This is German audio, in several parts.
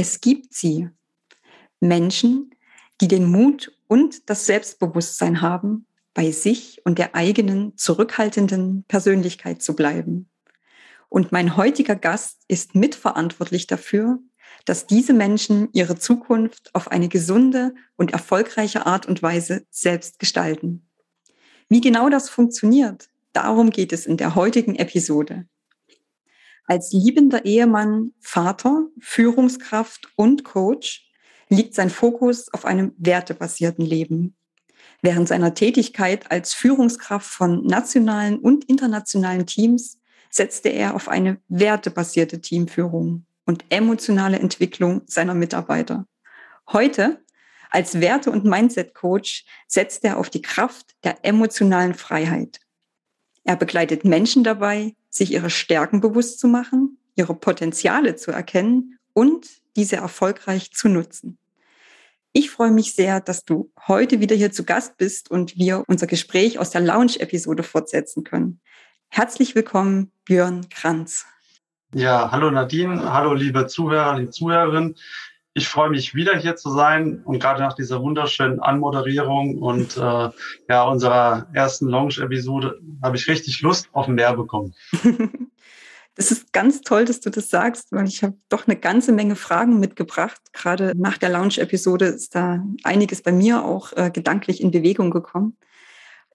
Es gibt sie. Menschen, die den Mut und das Selbstbewusstsein haben, bei sich und der eigenen zurückhaltenden Persönlichkeit zu bleiben. Und mein heutiger Gast ist mitverantwortlich dafür, dass diese Menschen ihre Zukunft auf eine gesunde und erfolgreiche Art und Weise selbst gestalten. Wie genau das funktioniert, darum geht es in der heutigen Episode. Als liebender Ehemann, Vater, Führungskraft und Coach liegt sein Fokus auf einem wertebasierten Leben. Während seiner Tätigkeit als Führungskraft von nationalen und internationalen Teams setzte er auf eine wertebasierte Teamführung und emotionale Entwicklung seiner Mitarbeiter. Heute als Werte- und Mindset-Coach setzt er auf die Kraft der emotionalen Freiheit. Er begleitet Menschen dabei, sich ihre Stärken bewusst zu machen, ihre Potenziale zu erkennen und diese erfolgreich zu nutzen. Ich freue mich sehr, dass du heute wieder hier zu Gast bist und wir unser Gespräch aus der Lounge-Episode fortsetzen können. Herzlich willkommen, Björn Kranz. Ja, hallo Nadine, hallo liebe Zuhörer, liebe Zuhörerinnen. Ich freue mich wieder hier zu sein und gerade nach dieser wunderschönen Anmoderierung und äh, ja unserer ersten Lounge-Episode habe ich richtig Lust auf mehr bekommen. Es ist ganz toll, dass du das sagst, weil ich habe doch eine ganze Menge Fragen mitgebracht. Gerade nach der Lounge-Episode ist da einiges bei mir auch äh, gedanklich in Bewegung gekommen.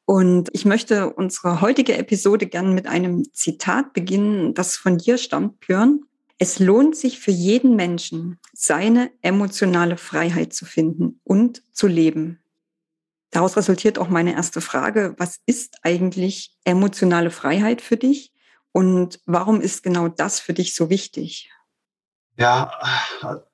Und ich möchte unsere heutige Episode gern mit einem Zitat beginnen, das von dir stammt, Björn. Es lohnt sich für jeden Menschen, seine emotionale Freiheit zu finden und zu leben. Daraus resultiert auch meine erste Frage. Was ist eigentlich emotionale Freiheit für dich? Und warum ist genau das für dich so wichtig? Ja,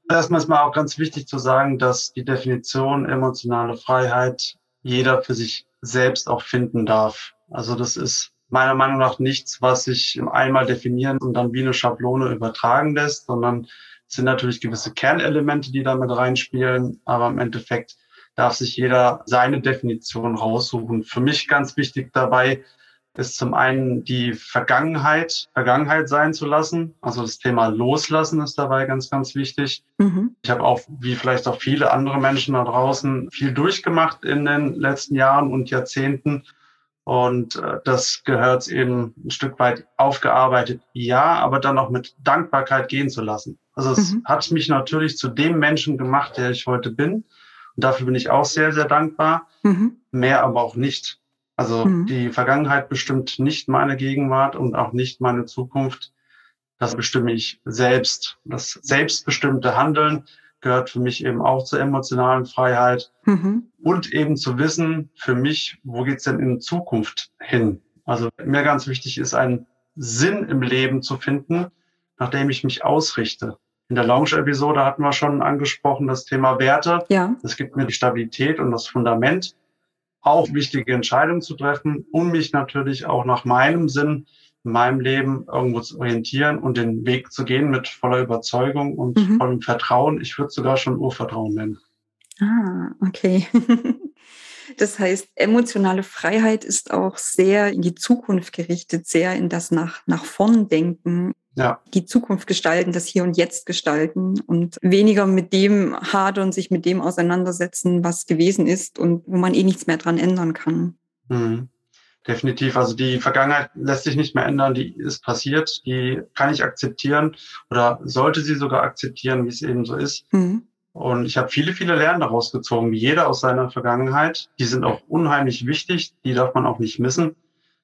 erstmal ist mal auch ganz wichtig zu sagen, dass die Definition emotionale Freiheit jeder für sich selbst auch finden darf. Also das ist meiner Meinung nach nichts, was sich einmal definieren und dann wie eine Schablone übertragen lässt, sondern es sind natürlich gewisse Kernelemente, die da mit reinspielen, aber im Endeffekt darf sich jeder seine Definition raussuchen. Für mich ganz wichtig dabei ist zum einen die Vergangenheit, Vergangenheit sein zu lassen. Also das Thema Loslassen ist dabei ganz, ganz wichtig. Mhm. Ich habe auch, wie vielleicht auch viele andere Menschen da draußen, viel durchgemacht in den letzten Jahren und Jahrzehnten. Und äh, das gehört eben ein Stück weit aufgearbeitet, ja, aber dann auch mit Dankbarkeit gehen zu lassen. Also es mhm. hat mich natürlich zu dem Menschen gemacht, der ich heute bin. Und dafür bin ich auch sehr, sehr dankbar. Mhm. Mehr aber auch nicht. Also mhm. die Vergangenheit bestimmt nicht meine Gegenwart und auch nicht meine Zukunft. Das bestimme ich selbst. Das selbstbestimmte Handeln gehört für mich eben auch zur emotionalen Freiheit mhm. und eben zu wissen, für mich, wo geht's denn in Zukunft hin? Also mir ganz wichtig ist, einen Sinn im Leben zu finden, nach dem ich mich ausrichte. In der Launch-Episode hatten wir schon angesprochen das Thema Werte. Ja. Das gibt mir die Stabilität und das Fundament auch wichtige Entscheidungen zu treffen, um mich natürlich auch nach meinem Sinn in meinem Leben irgendwo zu orientieren und den Weg zu gehen mit voller Überzeugung und mhm. vollem Vertrauen. Ich würde sogar schon Urvertrauen nennen. Ah, okay. Das heißt, emotionale Freiheit ist auch sehr in die Zukunft gerichtet, sehr in das nach, nach vorn denken, ja. die Zukunft gestalten, das Hier und Jetzt gestalten und weniger mit dem hadern, sich mit dem auseinandersetzen, was gewesen ist und wo man eh nichts mehr dran ändern kann. Mhm. Definitiv. Also die Vergangenheit lässt sich nicht mehr ändern, die ist passiert, die kann ich akzeptieren oder sollte sie sogar akzeptieren, wie es eben so ist. Mhm. Und ich habe viele, viele Lernen daraus gezogen, wie jeder aus seiner Vergangenheit. Die sind auch unheimlich wichtig, die darf man auch nicht missen.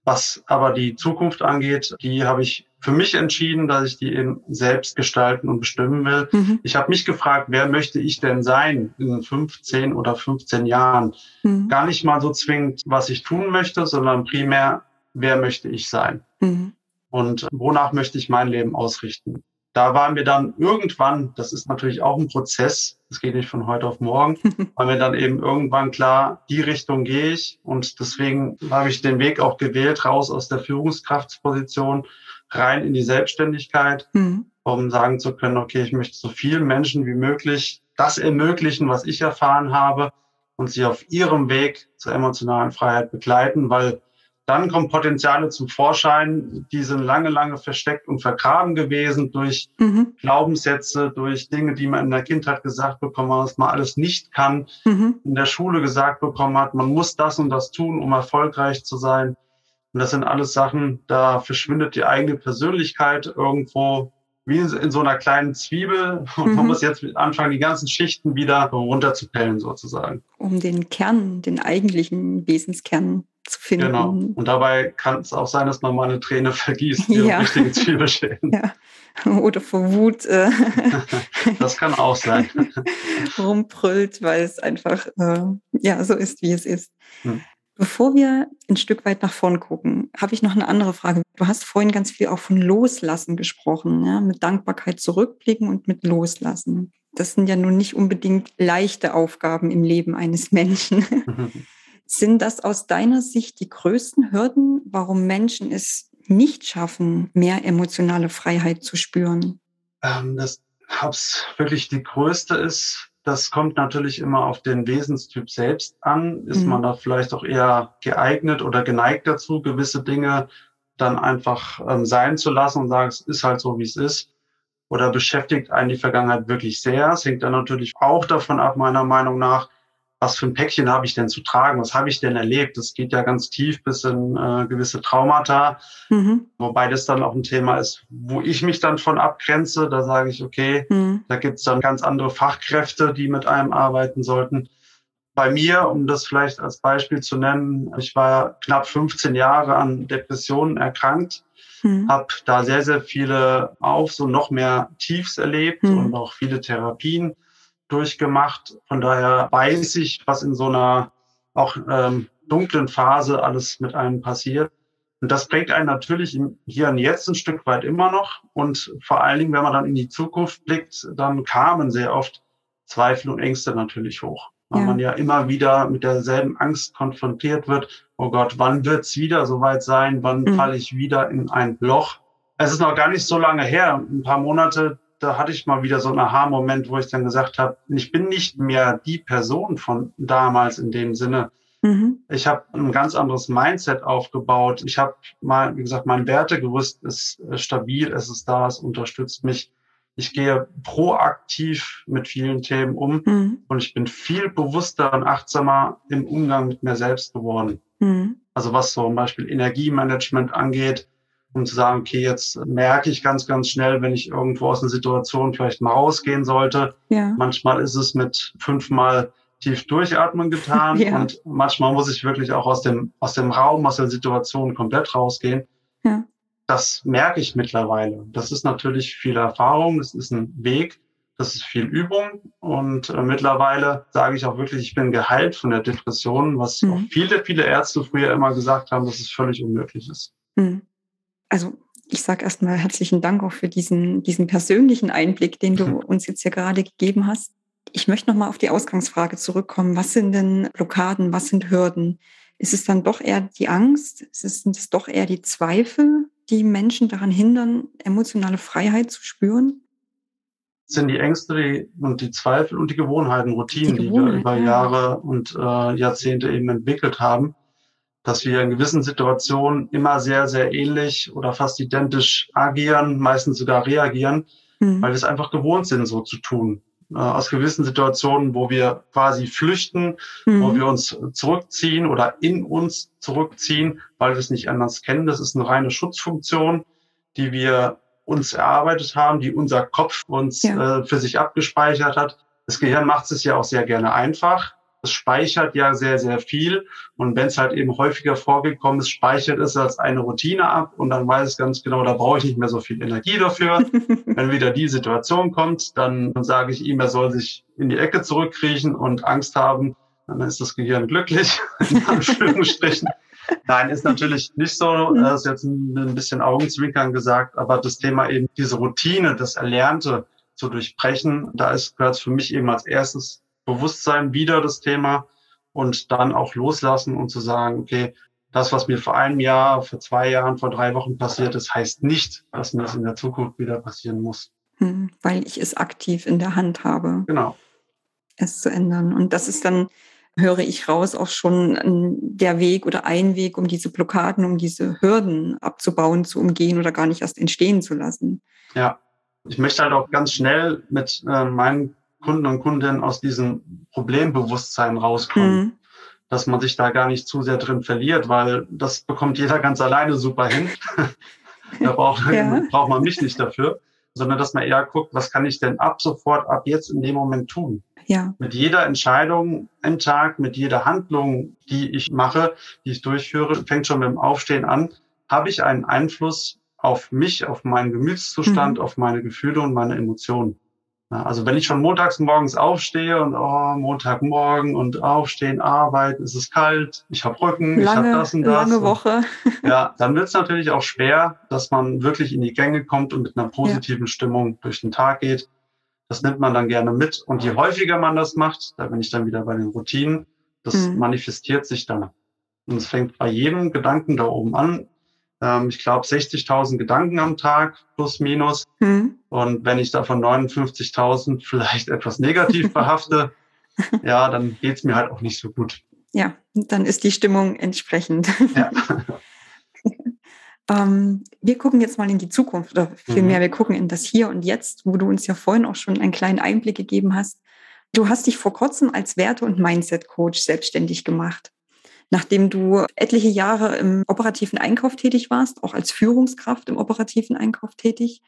Was aber die Zukunft angeht, die habe ich für mich entschieden, dass ich die eben selbst gestalten und bestimmen will. Mhm. Ich habe mich gefragt, wer möchte ich denn sein in 15 oder 15 Jahren? Mhm. Gar nicht mal so zwingend, was ich tun möchte, sondern primär, wer möchte ich sein? Mhm. und wonach möchte ich mein Leben ausrichten. Da war mir dann irgendwann, das ist natürlich auch ein Prozess, das geht nicht von heute auf morgen, war mir dann eben irgendwann klar, die Richtung gehe ich und deswegen habe ich den Weg auch gewählt, raus aus der Führungskraftsposition, rein in die Selbstständigkeit, mhm. um sagen zu können, okay, ich möchte so vielen Menschen wie möglich das ermöglichen, was ich erfahren habe und sie auf ihrem Weg zur emotionalen Freiheit begleiten, weil dann kommen Potenziale zum Vorschein, die sind lange, lange versteckt und vergraben gewesen durch mhm. Glaubenssätze, durch Dinge, die man in der Kindheit gesagt bekommen hat, was man alles nicht kann, mhm. in der Schule gesagt bekommen hat, man muss das und das tun, um erfolgreich zu sein. Und das sind alles Sachen, da verschwindet die eigene Persönlichkeit irgendwo wie in so einer kleinen Zwiebel und mhm. man muss jetzt anfangen, die ganzen Schichten wieder runterzupellen sozusagen. Um den Kern, den eigentlichen Wesenskern zu finden. Genau. Und dabei kann es auch sein, dass man mal eine Träne vergießt, die ja. richtige Zwiebel stehen. Ja. Oder vor Wut. Äh, das kann auch sein. rumbrüllt, weil es einfach äh, ja so ist, wie es ist. Hm. Bevor wir ein Stück weit nach vorn gucken, habe ich noch eine andere Frage. Du hast vorhin ganz viel auch von Loslassen gesprochen, ja? mit Dankbarkeit zurückblicken und mit Loslassen. Das sind ja nun nicht unbedingt leichte Aufgaben im Leben eines Menschen. Sind das aus deiner Sicht die größten Hürden, warum Menschen es nicht schaffen, mehr emotionale Freiheit zu spüren? Ähm, das hab's wirklich die größte ist, das kommt natürlich immer auf den Wesenstyp selbst an. Ist mhm. man da vielleicht auch eher geeignet oder geneigt dazu, gewisse Dinge dann einfach ähm, sein zu lassen und sagen, es ist halt so, wie es ist? Oder beschäftigt einen die Vergangenheit wirklich sehr? Es hängt dann natürlich auch davon ab, meiner Meinung nach, was für ein Päckchen habe ich denn zu tragen? Was habe ich denn erlebt? Das geht ja ganz tief bis in äh, gewisse Traumata, mhm. wobei das dann auch ein Thema ist, wo ich mich dann von abgrenze. Da sage ich, okay, mhm. da gibt es dann ganz andere Fachkräfte, die mit einem arbeiten sollten. Bei mir, um das vielleicht als Beispiel zu nennen, ich war knapp 15 Jahre an Depressionen erkrankt, mhm. habe da sehr, sehr viele Aufs und noch mehr Tiefs erlebt mhm. und auch viele Therapien durchgemacht. Von daher weiß ich, was in so einer auch ähm, dunklen Phase alles mit einem passiert. Und das bringt einen natürlich Hier und Jetzt ein Stück weit immer noch. Und vor allen Dingen, wenn man dann in die Zukunft blickt, dann kamen sehr oft Zweifel und Ängste natürlich hoch. Weil ja. man ja immer wieder mit derselben Angst konfrontiert wird. Oh Gott, wann wird's wieder soweit sein? Wann mhm. falle ich wieder in ein Loch? Es ist noch gar nicht so lange her, ein paar Monate, da hatte ich mal wieder so einen Aha-Moment, wo ich dann gesagt habe, ich bin nicht mehr die Person von damals in dem Sinne. Mhm. Ich habe ein ganz anderes Mindset aufgebaut. Ich habe mal, wie gesagt, mein Wertegerüst ist stabil, es ist da, es unterstützt mich. Ich gehe proaktiv mit vielen Themen um mhm. und ich bin viel bewusster und achtsamer im Umgang mit mir selbst geworden. Mhm. Also was so zum Beispiel Energiemanagement angeht, um zu sagen, okay, jetzt merke ich ganz, ganz schnell, wenn ich irgendwo aus einer Situation vielleicht mal rausgehen sollte. Ja. Manchmal ist es mit fünfmal tief durchatmen getan ja. und manchmal muss ich wirklich auch aus dem, aus dem Raum, aus der Situation komplett rausgehen. Ja. Das merke ich mittlerweile. Das ist natürlich viel Erfahrung, das ist ein Weg, das ist viel Übung und äh, mittlerweile sage ich auch wirklich, ich bin geheilt von der Depression, was mhm. auch viele, viele Ärzte früher immer gesagt haben, dass es völlig unmöglich ist. Mhm also ich sage erstmal herzlichen Dank auch für diesen, diesen persönlichen Einblick, den du mhm. uns jetzt hier gerade gegeben hast. Ich möchte nochmal auf die Ausgangsfrage zurückkommen. Was sind denn Blockaden? Was sind Hürden? Ist es dann doch eher die Angst? Ist es, sind es doch eher die Zweifel, die Menschen daran hindern, emotionale Freiheit zu spüren? sind die Ängste die, und die Zweifel und die Gewohnheiten, Routinen, die, Gewohnheit, die wir über ja. Jahre und äh, Jahrzehnte eben entwickelt haben dass wir in gewissen Situationen immer sehr, sehr ähnlich oder fast identisch agieren, meistens sogar reagieren, mhm. weil wir es einfach gewohnt sind, so zu tun. Äh, aus gewissen Situationen, wo wir quasi flüchten, mhm. wo wir uns zurückziehen oder in uns zurückziehen, weil wir es nicht anders kennen. Das ist eine reine Schutzfunktion, die wir uns erarbeitet haben, die unser Kopf uns ja. äh, für sich abgespeichert hat. Das Gehirn macht es ja auch sehr gerne einfach es speichert ja sehr, sehr viel. Und wenn es halt eben häufiger vorgekommen ist, speichert es als eine Routine ab und dann weiß es ganz genau, da brauche ich nicht mehr so viel Energie dafür. wenn wieder die Situation kommt, dann sage ich ihm, er soll sich in die Ecke zurückkriechen und Angst haben. Dann ist das Gehirn glücklich, in Anführungsstrichen. Nein, ist natürlich nicht so. Mhm. Das ist jetzt ein bisschen Augenzwinkern gesagt, aber das Thema eben diese Routine, das Erlernte zu durchbrechen, da ist gehört für mich eben als erstes Bewusstsein wieder das Thema und dann auch loslassen und zu sagen, okay, das, was mir vor einem Jahr, vor zwei Jahren, vor drei Wochen passiert ist, heißt nicht, dass mir das in der Zukunft wieder passieren muss. Hm, weil ich es aktiv in der Hand habe. Genau. Es zu ändern. Und das ist dann, höre ich raus, auch schon der Weg oder ein Weg, um diese Blockaden, um diese Hürden abzubauen, zu umgehen oder gar nicht erst entstehen zu lassen. Ja, ich möchte halt auch ganz schnell mit äh, meinen Kunden und Kundinnen aus diesem Problembewusstsein rauskommen. Mhm dass man sich da gar nicht zu sehr drin verliert, weil das bekommt jeder ganz alleine super hin. da braucht, ja. braucht man mich nicht dafür, sondern dass man eher guckt, was kann ich denn ab sofort, ab jetzt in dem Moment tun? Ja. Mit jeder Entscheidung im Tag, mit jeder Handlung, die ich mache, die ich durchführe, fängt schon mit dem Aufstehen an, habe ich einen Einfluss auf mich, auf meinen Gemütszustand, mhm. auf meine Gefühle und meine Emotionen. Also wenn ich schon montags morgens aufstehe und oh, Montagmorgen und aufstehen, arbeiten, es ist kalt, ich habe Rücken, lange, ich habe das und das. Lange Woche. ja, dann wird es natürlich auch schwer, dass man wirklich in die Gänge kommt und mit einer positiven ja. Stimmung durch den Tag geht. Das nimmt man dann gerne mit. Und je häufiger man das macht, da bin ich dann wieder bei den Routinen, das mhm. manifestiert sich dann. Und es fängt bei jedem Gedanken da oben an. Ähm, ich glaube 60.000 Gedanken am Tag plus minus. Mhm. Und wenn ich davon 59.000 vielleicht etwas negativ behafte, ja, dann geht's mir halt auch nicht so gut. Ja, dann ist die Stimmung entsprechend. Ja. ähm, wir gucken jetzt mal in die Zukunft oder vielmehr, mhm. wir gucken in das Hier und Jetzt, wo du uns ja vorhin auch schon einen kleinen Einblick gegeben hast. Du hast dich vor kurzem als Werte- und Mindset-Coach selbstständig gemacht nachdem du etliche Jahre im operativen Einkauf tätig warst, auch als Führungskraft im operativen Einkauf tätig.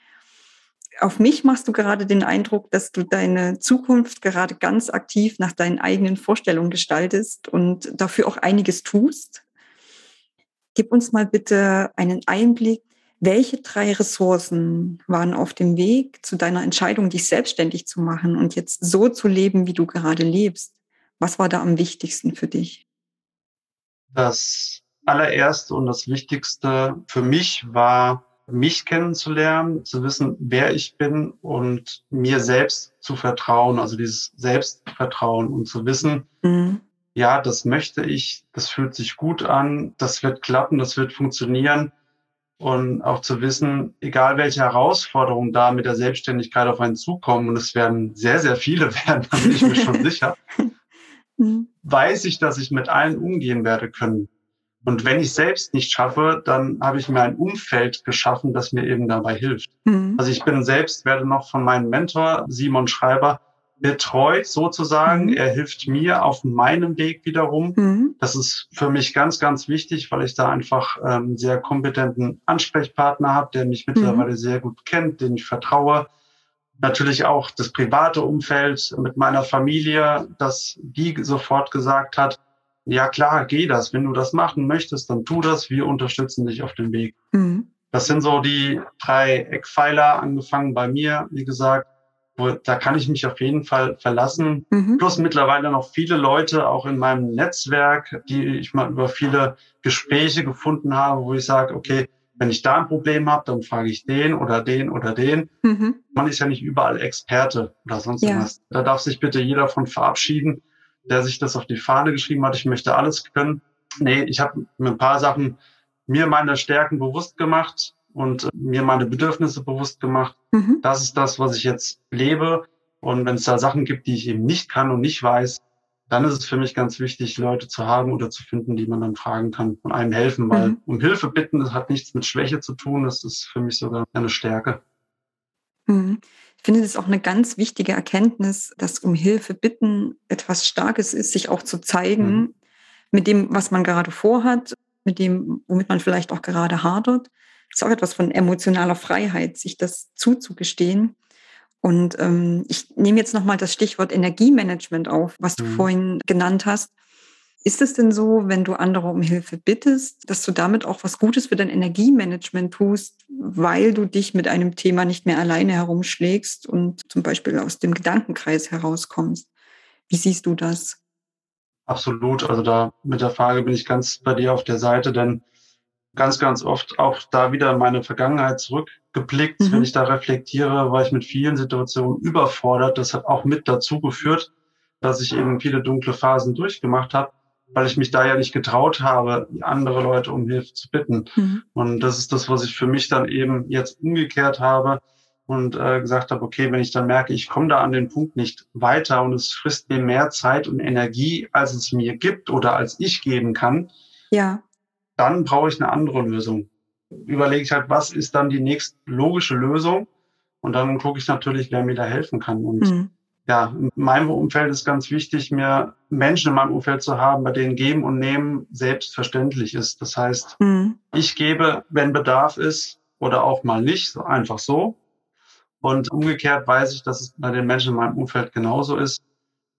Auf mich machst du gerade den Eindruck, dass du deine Zukunft gerade ganz aktiv nach deinen eigenen Vorstellungen gestaltest und dafür auch einiges tust. Gib uns mal bitte einen Einblick, welche drei Ressourcen waren auf dem Weg zu deiner Entscheidung, dich selbstständig zu machen und jetzt so zu leben, wie du gerade lebst? Was war da am wichtigsten für dich? Das allererste und das Wichtigste für mich war, mich kennenzulernen, zu wissen, wer ich bin und mir selbst zu vertrauen, also dieses Selbstvertrauen und zu wissen, mhm. ja, das möchte ich, das fühlt sich gut an, das wird klappen, das wird funktionieren. Und auch zu wissen, egal welche Herausforderungen da mit der Selbstständigkeit auf einen zukommen, und es werden sehr, sehr viele werden, da bin ich mir schon sicher, mhm. weiß ich, dass ich mit allen umgehen werde können. Und wenn ich selbst nicht schaffe, dann habe ich mir ein Umfeld geschaffen, das mir eben dabei hilft. Mhm. Also ich bin selbst, werde noch von meinem Mentor Simon Schreiber betreut sozusagen. Mhm. Er hilft mir auf meinem Weg wiederum. Mhm. Das ist für mich ganz, ganz wichtig, weil ich da einfach einen ähm, sehr kompetenten Ansprechpartner habe, der mich mittlerweile mhm. sehr gut kennt, den ich vertraue natürlich auch das private Umfeld mit meiner Familie, dass die sofort gesagt hat, ja klar, geh das. Wenn du das machen möchtest, dann tu das. Wir unterstützen dich auf dem Weg. Mhm. Das sind so die drei Eckpfeiler, angefangen bei mir, wie gesagt. Wo, da kann ich mich auf jeden Fall verlassen. Mhm. Plus mittlerweile noch viele Leute, auch in meinem Netzwerk, die ich mal über viele Gespräche gefunden habe, wo ich sage, okay, wenn ich da ein Problem habe, dann frage ich den oder den oder den. Mhm. Man ist ja nicht überall Experte oder sonst ja. was. Da darf sich bitte jeder von verabschieden, der sich das auf die Fahne geschrieben hat, ich möchte alles können. Nee, ich habe mir ein paar Sachen mir meine Stärken bewusst gemacht und mir meine Bedürfnisse bewusst gemacht. Mhm. Das ist das, was ich jetzt lebe. Und wenn es da Sachen gibt, die ich eben nicht kann und nicht weiß, dann ist es für mich ganz wichtig, Leute zu haben oder zu finden, die man dann fragen kann und einem helfen, weil mhm. um Hilfe bitten, das hat nichts mit Schwäche zu tun, das ist für mich sogar eine Stärke. Mhm. Ich finde das auch eine ganz wichtige Erkenntnis, dass um Hilfe bitten etwas Starkes ist, sich auch zu zeigen mhm. mit dem, was man gerade vorhat, mit dem, womit man vielleicht auch gerade hadert. Das ist auch etwas von emotionaler Freiheit, sich das zuzugestehen. Und ähm, ich nehme jetzt nochmal das Stichwort Energiemanagement auf, was du mhm. vorhin genannt hast. Ist es denn so, wenn du andere um Hilfe bittest, dass du damit auch was Gutes für dein Energiemanagement tust, weil du dich mit einem Thema nicht mehr alleine herumschlägst und zum Beispiel aus dem Gedankenkreis herauskommst? Wie siehst du das? Absolut. Also da mit der Frage bin ich ganz bei dir auf der Seite, denn ganz, ganz oft auch da wieder meine Vergangenheit zurückgeblickt. Mhm. Wenn ich da reflektiere, war ich mit vielen Situationen überfordert. Das hat auch mit dazu geführt, dass ich eben viele dunkle Phasen durchgemacht habe, weil ich mich da ja nicht getraut habe, andere Leute um Hilfe zu bitten. Mhm. Und das ist das, was ich für mich dann eben jetzt umgekehrt habe und äh, gesagt habe, okay, wenn ich dann merke, ich komme da an den Punkt nicht weiter und es frisst mir mehr Zeit und Energie, als es mir gibt oder als ich geben kann, ja. Dann brauche ich eine andere Lösung. Überlege ich halt, was ist dann die nächst logische Lösung? Und dann gucke ich natürlich, wer mir da helfen kann. Und mhm ja, in meinem Umfeld ist ganz wichtig, mir Menschen in meinem Umfeld zu haben, bei denen Geben und Nehmen selbstverständlich ist. Das heißt, mhm. ich gebe, wenn Bedarf ist oder auch mal nicht, einfach so. Und umgekehrt weiß ich, dass es bei den Menschen in meinem Umfeld genauso ist.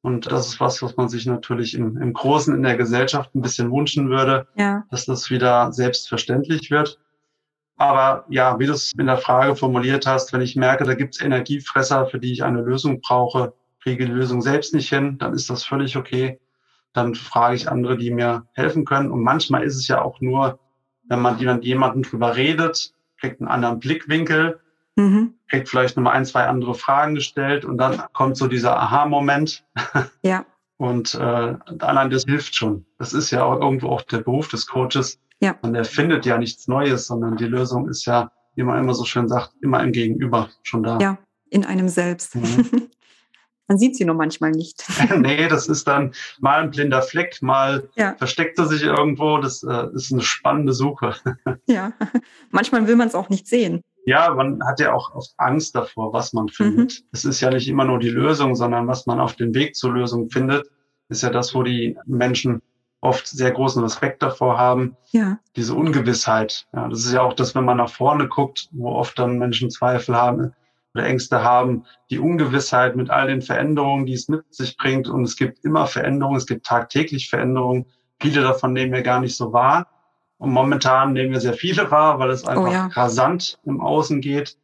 Und das ist was, was man sich natürlich im, im Großen in der Gesellschaft ein bisschen wünschen würde, ja. dass das wieder selbstverständlich wird. Aber ja, wie du es in der Frage formuliert hast, wenn ich merke, da gibt es Energiefresser, für die ich eine Lösung brauche, kriege die Lösung selbst nicht hin, dann ist das völlig okay. Dann frage ich andere, die mir helfen können. Und manchmal ist es ja auch nur, wenn man mit jemandem drüber redet, kriegt einen anderen Blickwinkel, mhm. kriegt vielleicht nochmal ein, zwei andere Fragen gestellt und dann kommt so dieser Aha-Moment. Ja. Und äh, allein das hilft schon. Das ist ja auch irgendwo auch der Beruf des Coaches, ja. Man erfindet ja nichts Neues, sondern die Lösung ist ja, wie man immer so schön sagt, immer im Gegenüber schon da. Ja, in einem selbst. Mhm. man sieht sie nur manchmal nicht. nee, das ist dann mal ein blinder Fleck, mal ja. versteckt er sich irgendwo. Das äh, ist eine spannende Suche. ja, manchmal will man es auch nicht sehen. Ja, man hat ja auch oft Angst davor, was man findet. Mhm. Es ist ja nicht immer nur die Lösung, sondern was man auf dem Weg zur Lösung findet, ist ja das, wo die Menschen oft sehr großen Respekt davor haben. Ja. Diese Ungewissheit. Ja, das ist ja auch das, wenn man nach vorne guckt, wo oft dann Menschen Zweifel haben oder Ängste haben. Die Ungewissheit mit all den Veränderungen, die es mit sich bringt. Und es gibt immer Veränderungen. Es gibt tagtäglich Veränderungen. Viele davon nehmen wir gar nicht so wahr. Und momentan nehmen wir sehr viele wahr, weil es oh einfach oh ja. rasant im Außen geht.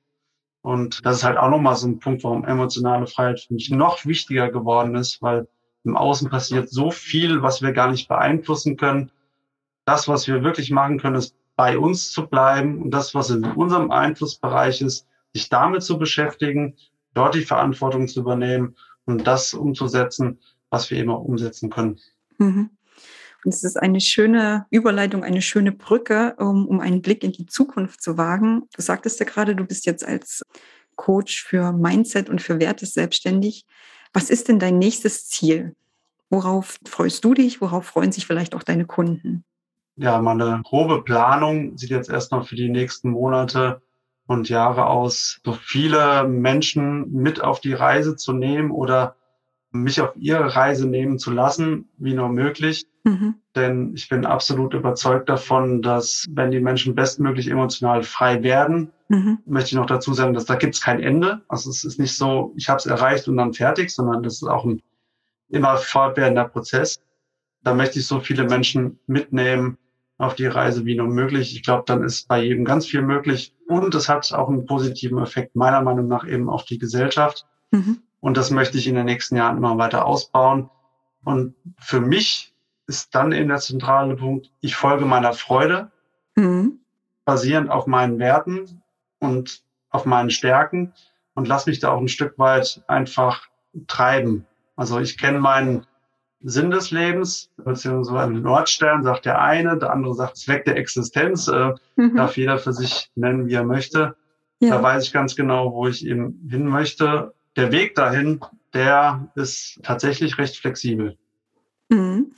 Und das ist halt auch nochmal so ein Punkt, warum emotionale Freiheit für mich noch wichtiger geworden ist, weil im Außen passiert so viel, was wir gar nicht beeinflussen können. Das, was wir wirklich machen können, ist bei uns zu bleiben und das, was in unserem Einflussbereich ist, sich damit zu beschäftigen, dort die Verantwortung zu übernehmen und das umzusetzen, was wir eben auch umsetzen können. Mhm. Und es ist eine schöne Überleitung, eine schöne Brücke, um, um einen Blick in die Zukunft zu wagen. Du sagtest ja gerade, du bist jetzt als Coach für Mindset und für Werte selbstständig. Was ist denn dein nächstes Ziel? Worauf freust du dich? Worauf freuen sich vielleicht auch deine Kunden? Ja, meine grobe Planung sieht jetzt erstmal für die nächsten Monate und Jahre aus, so viele Menschen mit auf die Reise zu nehmen oder mich auf ihre Reise nehmen zu lassen, wie nur möglich. Mhm. Denn ich bin absolut überzeugt davon, dass wenn die Menschen bestmöglich emotional frei werden, mhm. möchte ich noch dazu sagen, dass da gibt es kein Ende. Also es ist nicht so, ich habe es erreicht und dann fertig, sondern das ist auch ein immer fortwährender Prozess. Da möchte ich so viele Menschen mitnehmen auf die Reise wie nur möglich. Ich glaube, dann ist bei jedem ganz viel möglich. Und es hat auch einen positiven Effekt, meiner Meinung nach, eben auf die Gesellschaft. Mhm. Und das möchte ich in den nächsten Jahren immer weiter ausbauen. Und für mich ist dann eben der zentrale Punkt, ich folge meiner Freude, mhm. basierend auf meinen Werten und auf meinen Stärken und lass mich da auch ein Stück weit einfach treiben. Also ich kenne meinen Sinn des Lebens, beziehungsweise Nordstern sagt der eine, der andere sagt Zweck der Existenz, äh, mhm. darf jeder für sich nennen, wie er möchte. Ja. Da weiß ich ganz genau, wo ich eben hin möchte der Weg dahin, der ist tatsächlich recht flexibel. Mhm.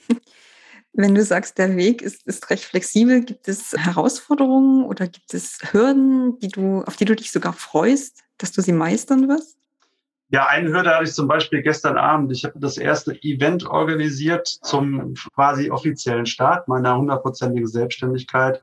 Wenn du sagst, der Weg ist, ist recht flexibel, gibt es Herausforderungen oder gibt es Hürden, die du, auf die du dich sogar freust, dass du sie meistern wirst? Ja, eine Hürde hatte ich zum Beispiel gestern Abend. Ich habe das erste Event organisiert zum quasi offiziellen Start meiner hundertprozentigen Selbstständigkeit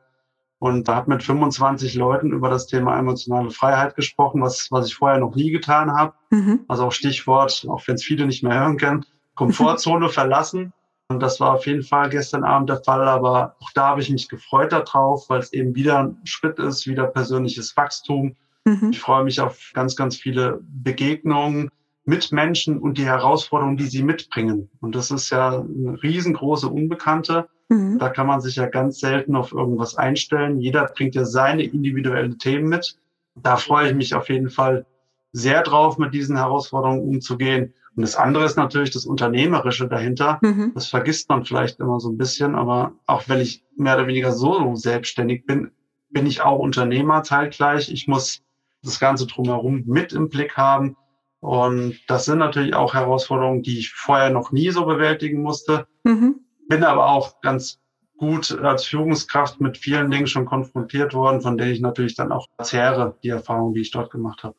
und habe mit 25 Leuten über das Thema emotionale Freiheit gesprochen, was, was ich vorher noch nie getan habe. Mhm. Also auch Stichwort, auch wenn es viele nicht mehr hören können, Komfortzone verlassen. Und das war auf jeden Fall gestern Abend der Fall, aber auch da habe ich mich gefreut darauf, weil es eben wieder ein Schritt ist, wieder persönliches Wachstum. Mhm. Ich freue mich auf ganz, ganz viele Begegnungen, Mitmenschen und die Herausforderungen, die sie mitbringen. Und das ist ja eine riesengroße Unbekannte. Mhm. Da kann man sich ja ganz selten auf irgendwas einstellen. Jeder bringt ja seine individuellen Themen mit. Da freue ich mich auf jeden Fall sehr drauf, mit diesen Herausforderungen umzugehen. Und das andere ist natürlich das Unternehmerische dahinter. Mhm. Das vergisst man vielleicht immer so ein bisschen, aber auch wenn ich mehr oder weniger solo selbstständig bin, bin ich auch Unternehmer zeitgleich. Ich muss das Ganze drumherum mit im Blick haben. Und das sind natürlich auch Herausforderungen, die ich vorher noch nie so bewältigen musste. Mhm. Bin aber auch ganz gut als Führungskraft mit vielen Dingen schon konfrontiert worden, von denen ich natürlich dann auch zehre, die Erfahrung, die ich dort gemacht habe.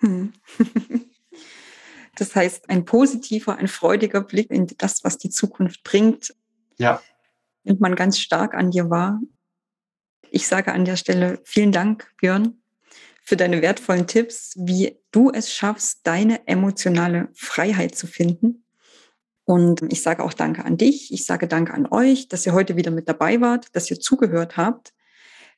Hm. Das heißt, ein positiver, ein freudiger Blick in das, was die Zukunft bringt, ja. nimmt man ganz stark an dir wahr. Ich sage an der Stelle vielen Dank, Björn, für deine wertvollen Tipps, wie du es schaffst, deine emotionale Freiheit zu finden. Und ich sage auch Danke an dich. Ich sage Danke an euch, dass ihr heute wieder mit dabei wart, dass ihr zugehört habt.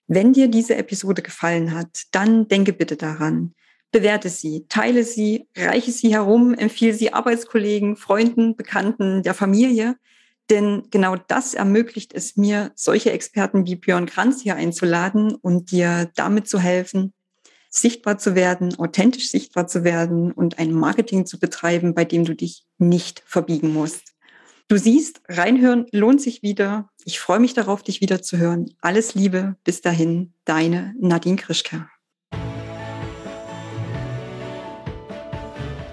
Wenn dir diese Episode gefallen hat, dann denke bitte daran, bewerte sie, teile sie, reiche sie herum, empfehle sie Arbeitskollegen, Freunden, Bekannten, der Familie. Denn genau das ermöglicht es mir, solche Experten wie Björn Kranz hier einzuladen und dir damit zu helfen, sichtbar zu werden, authentisch sichtbar zu werden und ein Marketing zu betreiben, bei dem du dich nicht verbiegen musst. Du siehst, reinhören lohnt sich wieder. Ich freue mich darauf, dich wieder zu hören. Alles Liebe, bis dahin, deine Nadine Krischke.